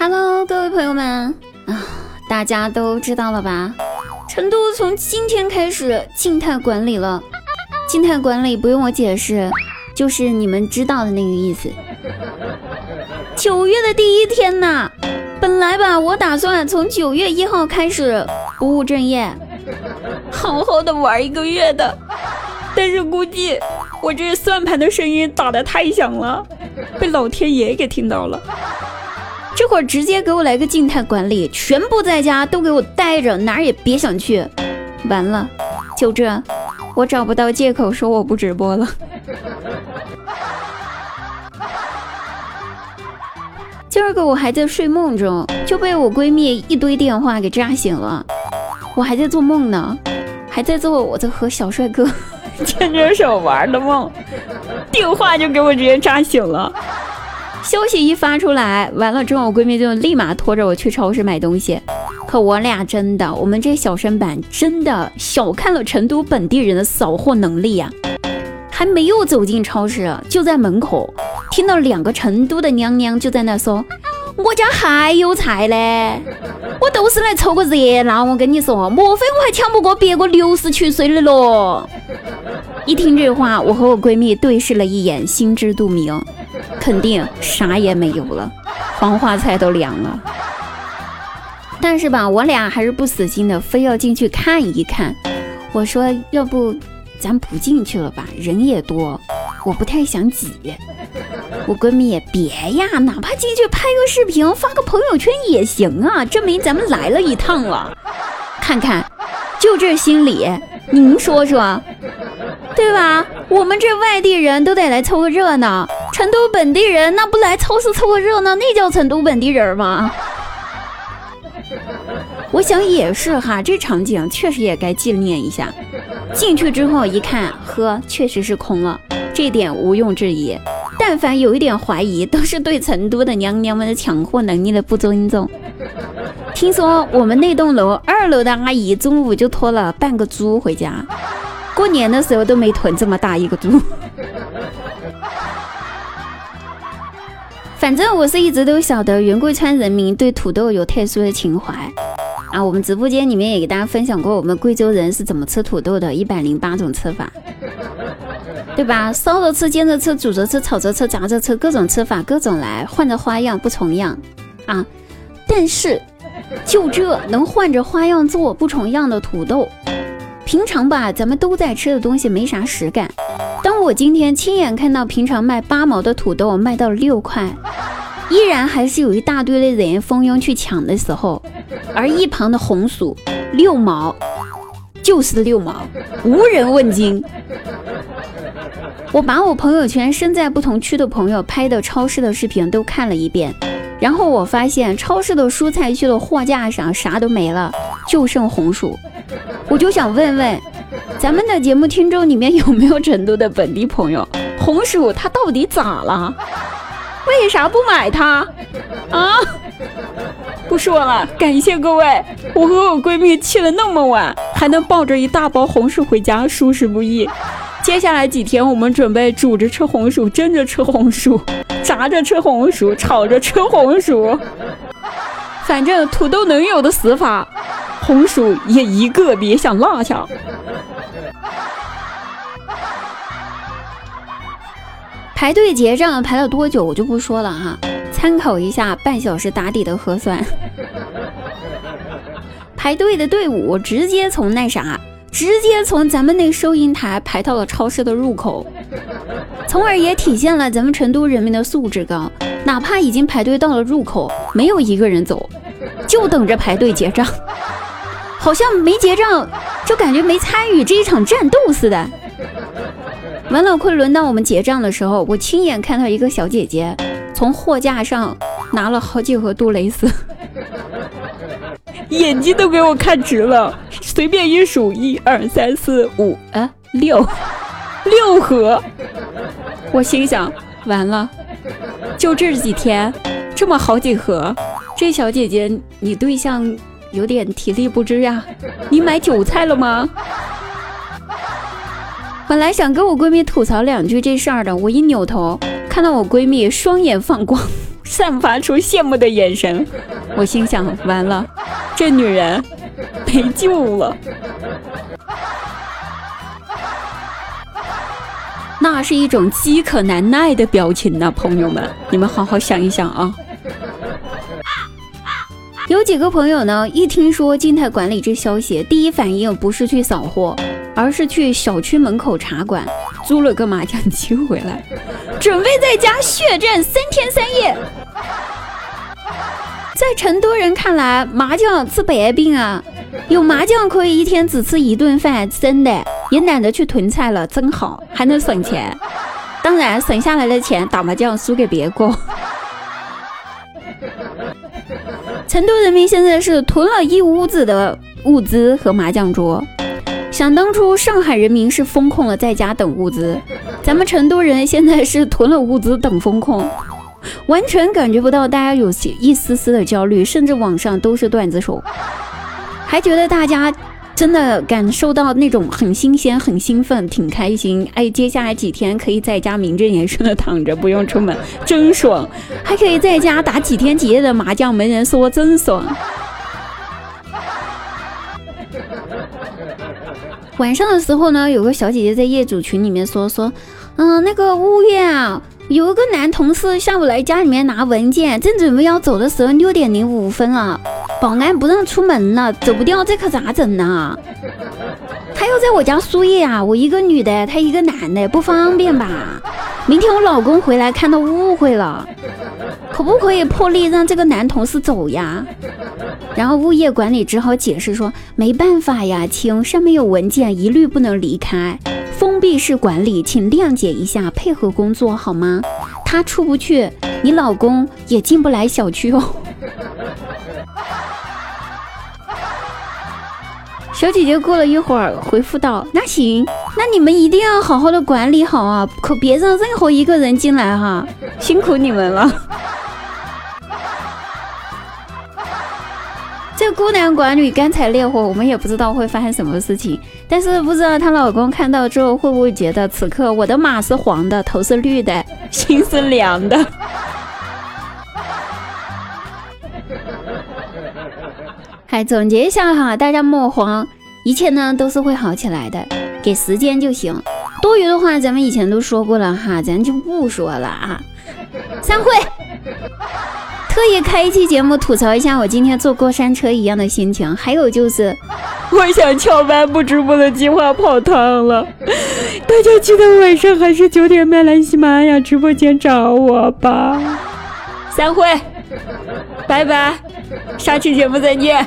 Hello，各位朋友们啊，大家都知道了吧？成都从今天开始静态管理了。静态管理不用我解释，就是你们知道的那个意思。九月的第一天呐，本来吧，我打算从九月一号开始不务正业，好好的玩一个月的。但是估计我这算盘的声音打得太响了，被老天爷给听到了。这会儿直接给我来个静态管理，全部在家都给我待着，哪儿也别想去。完了，就这，我找不到借口说我不直播了。今儿个我还在睡梦中，就被我闺蜜一堆电话给炸醒了。我还在做梦呢，还在做我在和小帅哥 牵着手玩的梦，电话就给我直接炸醒了。消息一发出来，完了之后，我闺蜜就立马拖着我去超市买东西。可我俩真的，我们这小身板真的小看了成都本地人的扫货能力呀！还没有走进超市，就在门口听到两个成都的娘娘就在那说：“我家还有菜嘞！”我都是来凑个热闹，我跟你说，莫非我还抢不过别个六十七岁的咯？一听这话，我和我闺蜜对视了一眼，心知肚明。肯定啥也没有了，黄花菜都凉了。但是吧，我俩还是不死心的，非要进去看一看。我说，要不咱不进去了吧，人也多，我不太想挤。我闺蜜也别呀，哪怕进去拍个视频，发个朋友圈也行啊，证明咱们来了一趟了。看看，就这心理，您说说，对吧？我们这外地人都得来凑个热闹。成都本地人那不来超市凑个热闹，那叫成都本地人吗？我想也是哈，这场景确实也该纪念一下。进去之后一看，呵，确实是空了，这点毋庸置疑。但凡有一点怀疑，都是对成都的娘娘们的抢货能力的不尊重。听说我们那栋楼二楼的阿姨中午就拖了半个猪回家，过年的时候都没囤这么大一个猪。反正我是一直都晓得云贵川人民对土豆有特殊的情怀啊！我们直播间里面也给大家分享过我们贵州人是怎么吃土豆的，一百零八种吃法，对吧？烧着吃、煎着吃、煮着吃、炒着吃、炸着吃，各种吃法，各种来，换着花样不重样啊！但是就这能换着花样做不重样的土豆，平常吧咱们都在吃的东西没啥实感。当我今天亲眼看到平常卖八毛的土豆卖到了六块，依然还是有一大堆的人蜂拥去抢的时候，而一旁的红薯六毛就是六毛，无人问津。我把我朋友圈身在不同区的朋友拍的超市的视频都看了一遍，然后我发现超市的蔬菜区的货架上啥都没了，就剩红薯。我就想问问。咱们的节目听众里面有没有成都的本地朋友？红薯它到底咋了？为啥不买它？啊！不说了，感谢各位，我和我闺蜜去了那么晚，还能抱着一大包红薯回家，属实不易。接下来几天，我们准备煮着吃红薯，蒸着吃红薯，炸着吃红薯，炒着吃红薯，反正土豆能有的死法，红薯也一个别想落下。排队结账排了多久我就不说了哈，参考一下半小时打底的核酸。排队的队伍直接从那啥，直接从咱们那收银台排到了超市的入口，从而也体现了咱们成都人民的素质高。哪怕已经排队到了入口，没有一个人走，就等着排队结账，好像没结账就感觉没参与这一场战斗似的。完了，快轮到我们结账的时候，我亲眼看到一个小姐姐从货架上拿了好几盒杜蕾斯，眼睛都给我看直了。随便一数，一二三四五，啊，六 六盒。我心想，完了，就这几天，这么好几盒。这小姐姐，你对象有点体力不支呀？你买韭菜了吗？本来想跟我闺蜜吐槽两句这事儿的，我一扭头看到我闺蜜双眼放光，散发出羡慕的眼神。我心想，完了，这女人没救了。那是一种饥渴难耐的表情呢，朋友们，你们好好想一想啊。有几个朋友呢，一听说静态管理这消息，第一反应不是去扫货，而是去小区门口茶馆租了个麻将机回来，准备在家血战三天三夜。在成都人看来，麻将治百病啊，有麻将可以一天只吃一顿饭，真的。也懒得去囤菜了，真好，还能省钱。当然，省下来的钱打麻将输给别个。成都人民现在是囤了一屋子的物资和麻将桌。想当初，上海人民是封控了在家等物资，咱们成都人现在是囤了物资等风控，完全感觉不到大家有一丝丝的焦虑，甚至网上都是段子手，还觉得大家。真的感受到那种很新鲜、很兴奋、挺开心。哎，接下来几天可以在家名正言顺的躺着，不用出门，真爽！还可以在家打几天几夜的麻将，没人说，真爽。晚上的时候呢，有个小姐姐在业主群里面说说，嗯，那个物业啊，有一个男同事下午来家里面拿文件，正准备要走的时候，六点零五分了。保安不让出门了，走不掉，这可咋整呢？他要在我家输液啊！我一个女的，他一个男的，不方便吧？明天我老公回来看到误会了，可不可以破例让这个男同事走呀？然后物业管理只好解释说，没办法呀，亲，上面有文件，一律不能离开，封闭式管理，请谅解一下，配合工作好吗？他出不去，你老公也进不来小区哦。小姐姐过了一会儿回复道：“那行，那你们一定要好好的管理好啊，可别让任何一个人进来哈，辛苦你们了。”孤男寡女干柴烈火，我们也不知道会发生什么事情。但是不知道她老公看到之后会不会觉得，此刻我的马是黄的，头是绿的，心是凉的。还总结一下哈，大家莫慌，一切呢都是会好起来的，给时间就行。多余的话咱们以前都说过了哈，咱就不说了啊。散会。特意开一期节目吐槽一下我今天坐过山车一样的心情，还有就是 我想翘班不直播的计划泡汤了。大家记得晚上还是九点半来喜马拉雅直播间找我吧。散会，拜拜，下期节目再见。